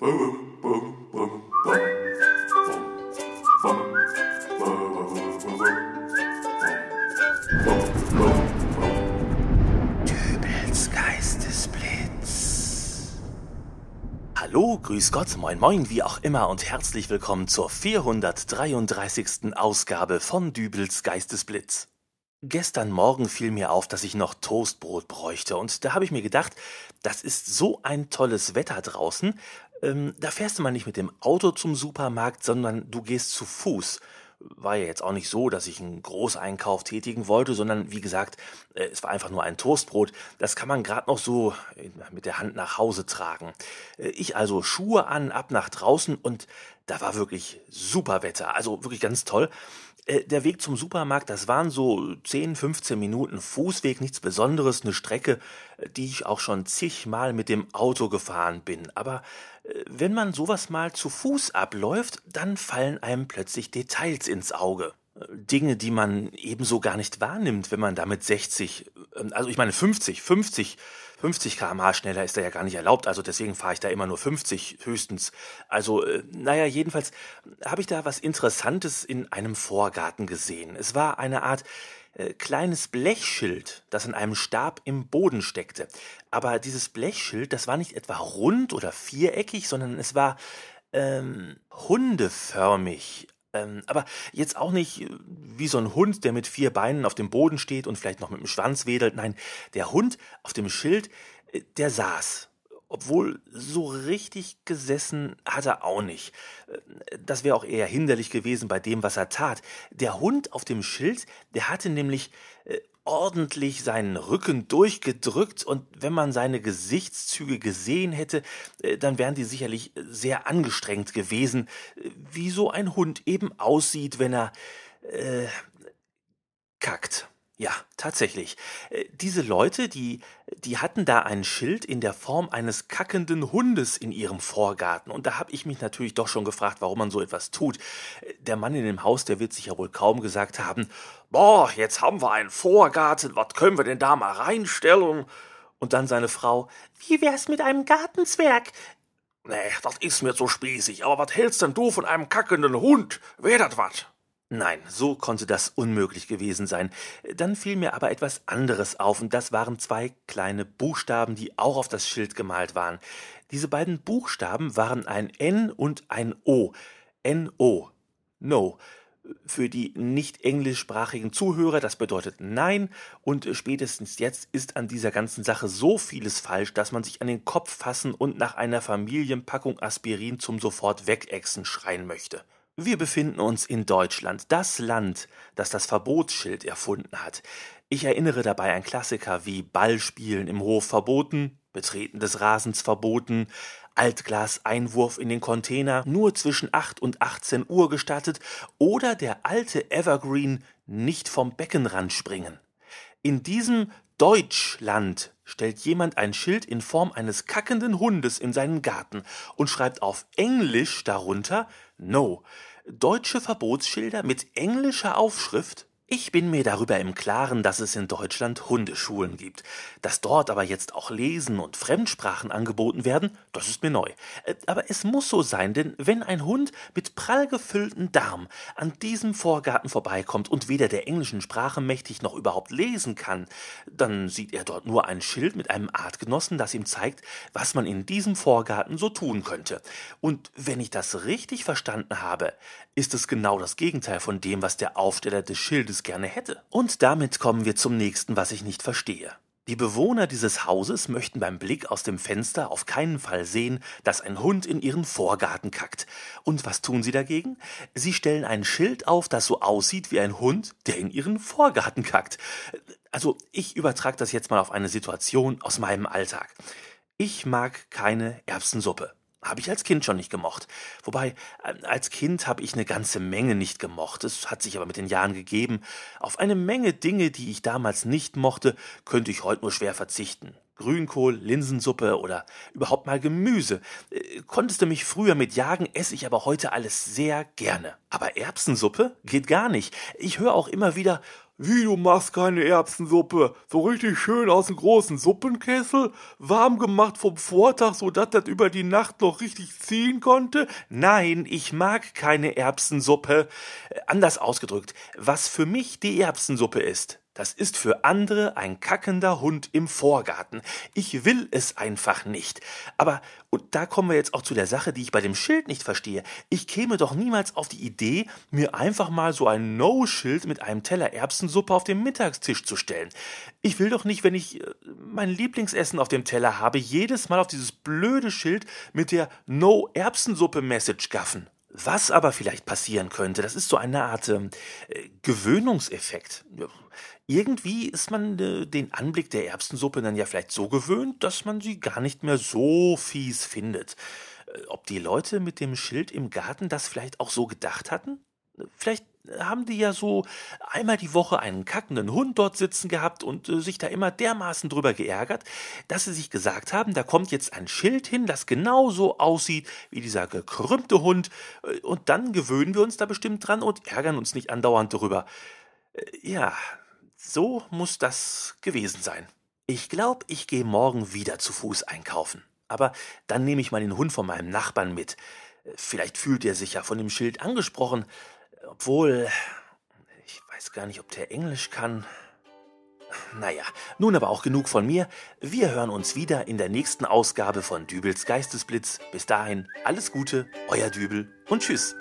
Hallo, grüß Gott, moin moin, wie auch immer und herzlich willkommen zur 433. Ausgabe von Dübels Geistesblitz. Gestern Morgen fiel mir auf, dass ich noch Toastbrot bräuchte und da habe ich mir gedacht, das ist so ein tolles Wetter draußen, ähm, da fährst du mal nicht mit dem Auto zum Supermarkt, sondern du gehst zu Fuß war ja jetzt auch nicht so, dass ich einen Großeinkauf tätigen wollte, sondern wie gesagt, äh, es war einfach nur ein Toastbrot. Das kann man gerade noch so mit der Hand nach Hause tragen. Äh, ich also Schuhe an, ab nach draußen und da war wirklich super Wetter, also wirklich ganz toll. Äh, der Weg zum Supermarkt, das waren so 10, 15 Minuten Fußweg, nichts Besonderes, eine Strecke, die ich auch schon zigmal mit dem Auto gefahren bin. Aber wenn man sowas mal zu Fuß abläuft, dann fallen einem plötzlich Details ins Auge. Dinge, die man ebenso gar nicht wahrnimmt, wenn man damit 60, ähm, also ich meine 50, 50, 50 km/h schneller ist da ja gar nicht erlaubt, also deswegen fahre ich da immer nur 50 höchstens. Also, äh, naja, jedenfalls habe ich da was Interessantes in einem Vorgarten gesehen. Es war eine Art äh, kleines Blechschild, das in einem Stab im Boden steckte. Aber dieses Blechschild, das war nicht etwa rund oder viereckig, sondern es war ähm, hundeförmig. Ähm, aber jetzt auch nicht äh, wie so ein Hund, der mit vier Beinen auf dem Boden steht und vielleicht noch mit dem Schwanz wedelt. Nein, der Hund auf dem Schild, äh, der saß obwohl so richtig gesessen hat er auch nicht. Das wäre auch eher hinderlich gewesen bei dem, was er tat. Der Hund auf dem Schild, der hatte nämlich äh, ordentlich seinen Rücken durchgedrückt und wenn man seine Gesichtszüge gesehen hätte, äh, dann wären die sicherlich sehr angestrengt gewesen, äh, wie so ein Hund eben aussieht, wenn er äh, kackt. Ja, tatsächlich. Äh, diese Leute, die, die hatten da ein Schild in der Form eines kackenden Hundes in ihrem Vorgarten. Und da habe ich mich natürlich doch schon gefragt, warum man so etwas tut. Äh, der Mann in dem Haus, der wird sich ja wohl kaum gesagt haben, boah, jetzt haben wir einen Vorgarten, was können wir denn da mal reinstellen? Und dann seine Frau, wie wär's mit einem Gartenzwerg? Nee, das ist mir zu spießig, aber was hältst denn du von einem kackenden Hund? Wär das was? Nein, so konnte das unmöglich gewesen sein. Dann fiel mir aber etwas anderes auf, und das waren zwei kleine Buchstaben, die auch auf das Schild gemalt waren. Diese beiden Buchstaben waren ein N und ein O. N-O. No. Für die nicht englischsprachigen Zuhörer, das bedeutet Nein, und spätestens jetzt ist an dieser ganzen Sache so vieles falsch, dass man sich an den Kopf fassen und nach einer Familienpackung Aspirin zum sofort wegexen schreien möchte. Wir befinden uns in Deutschland, das Land, das das Verbotsschild erfunden hat. Ich erinnere dabei an Klassiker wie Ballspielen im Hof verboten, Betreten des Rasens verboten, Altglas-Einwurf in den Container nur zwischen 8 und 18 Uhr gestattet oder der alte Evergreen nicht vom Beckenrand springen. In diesem Deutschland stellt jemand ein Schild in Form eines kackenden Hundes in seinen Garten und schreibt auf Englisch darunter No. Deutsche Verbotsschilder mit englischer Aufschrift ich bin mir darüber im Klaren, dass es in Deutschland Hundeschulen gibt. Dass dort aber jetzt auch Lesen und Fremdsprachen angeboten werden, das ist mir neu. Äh, aber es muss so sein, denn wenn ein Hund mit prall gefüllten Darm an diesem Vorgarten vorbeikommt und weder der englischen Sprache mächtig noch überhaupt lesen kann, dann sieht er dort nur ein Schild mit einem Artgenossen, das ihm zeigt, was man in diesem Vorgarten so tun könnte. Und wenn ich das richtig verstanden habe, ist es genau das Gegenteil von dem, was der Aufsteller des Schildes gerne hätte. Und damit kommen wir zum nächsten, was ich nicht verstehe. Die Bewohner dieses Hauses möchten beim Blick aus dem Fenster auf keinen Fall sehen, dass ein Hund in ihren Vorgarten kackt. Und was tun sie dagegen? Sie stellen ein Schild auf, das so aussieht wie ein Hund, der in ihren Vorgarten kackt. Also ich übertrage das jetzt mal auf eine Situation aus meinem Alltag. Ich mag keine Erbsensuppe. Habe ich als Kind schon nicht gemocht. Wobei, äh, als Kind habe ich eine ganze Menge nicht gemocht. Es hat sich aber mit den Jahren gegeben. Auf eine Menge Dinge, die ich damals nicht mochte, könnte ich heute nur schwer verzichten. Grünkohl, Linsensuppe oder überhaupt mal Gemüse. Äh, konntest du mich früher mit jagen, esse ich aber heute alles sehr gerne. Aber Erbsensuppe geht gar nicht. Ich höre auch immer wieder, Wie, du machst keine Erbsensuppe? So richtig schön aus dem großen Suppenkessel? Warm gemacht vom Vortag, so dass das über die Nacht noch richtig ziehen konnte? Nein, ich mag keine Erbsensuppe. Äh, anders ausgedrückt, was für mich die Erbsensuppe ist, das ist für andere ein kackender Hund im Vorgarten. Ich will es einfach nicht. Aber, und da kommen wir jetzt auch zu der Sache, die ich bei dem Schild nicht verstehe. Ich käme doch niemals auf die Idee, mir einfach mal so ein No-Schild mit einem Teller Erbsensuppe auf dem Mittagstisch zu stellen. Ich will doch nicht, wenn ich äh, mein Lieblingsessen auf dem Teller habe, jedes Mal auf dieses blöde Schild mit der No-Erbsensuppe-Message gaffen. Was aber vielleicht passieren könnte, das ist so eine Art äh, Gewöhnungseffekt. Irgendwie ist man äh, den Anblick der Erbsensuppe dann ja vielleicht so gewöhnt, dass man sie gar nicht mehr so fies findet. Äh, ob die Leute mit dem Schild im Garten das vielleicht auch so gedacht hatten? Vielleicht haben die ja so einmal die Woche einen kackenden Hund dort sitzen gehabt und äh, sich da immer dermaßen drüber geärgert, dass sie sich gesagt haben, da kommt jetzt ein Schild hin, das genauso aussieht wie dieser gekrümmte Hund, äh, und dann gewöhnen wir uns da bestimmt dran und ärgern uns nicht andauernd darüber. Äh, ja, so muss das gewesen sein. Ich glaube, ich gehe morgen wieder zu Fuß einkaufen. Aber dann nehme ich mal den Hund von meinem Nachbarn mit. Vielleicht fühlt er sich ja von dem Schild angesprochen. Obwohl, ich weiß gar nicht, ob der Englisch kann. Naja, nun aber auch genug von mir. Wir hören uns wieder in der nächsten Ausgabe von Dübels Geistesblitz. Bis dahin, alles Gute, euer Dübel und tschüss.